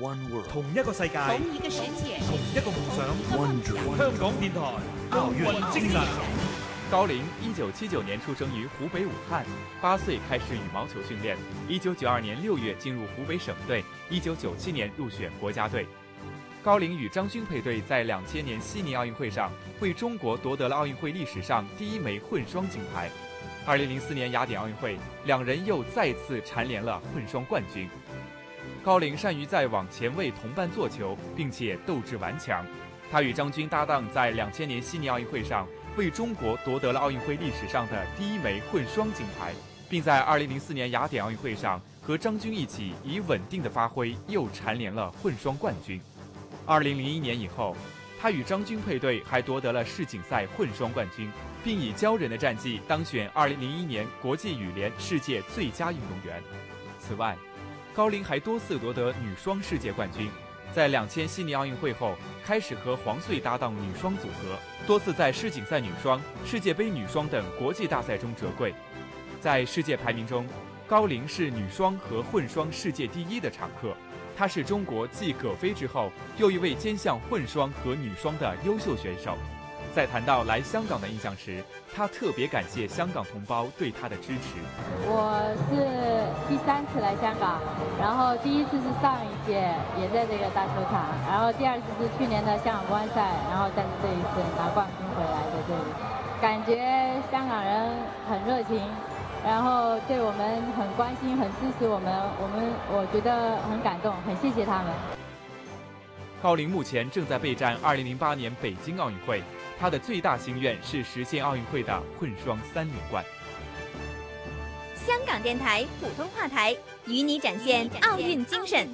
One world，同一个世界，同一个世界，同一个梦想。One dream，香港电台奥运精神。高龄，一九七九年出生于湖北武汉，八岁开始羽毛球训练，一九九二年六月进入湖北省队，一九九七年入选国家队。高龄与张军配对在两千年悉尼奥运会上为中国夺得了奥运会历史上第一枚混双金牌。二零零四年雅典奥运会，两人又再次蝉联了混双冠军。高龄善于在网前为同伴做球，并且斗志顽强。他与张军搭档在两千年悉尼奥运会上为中国夺得了奥运会历史上的第一枚混双金牌，并在二零零四年雅典奥运会上和张军一起以稳定的发挥又蝉联了混双冠军。二零零一年以后，他与张军配对还夺得了世锦赛混双冠军，并以骄人的战绩当选二零零一年国际羽联世界最佳运动员。此外，高龄还多次夺得女双世界冠军，在两千悉尼奥运会后开始和黄穗搭档女双组合，多次在世锦赛女双、世界杯女双等国际大赛中折桂。在世界排名中，高龄是女双和混双世界第一的常客。她是中国继葛菲之后又一位兼项混双和女双的优秀选手。在谈到来香港的印象时，她特别感谢香港同胞对她的支持。我三次来香港，然后第一次是上一届也在这个大球场，然后第二次是去年的香港公安赛，然后再是这一次拿冠军回来在这里，感觉香港人很热情，然后对我们很关心、很支持我们，我们我觉得很感动，很谢谢他们。高龄目前正在备战2008年北京奥运会，他的最大心愿是实现奥运会的混双三连冠。香港电台普通话台与你展现奥运精神。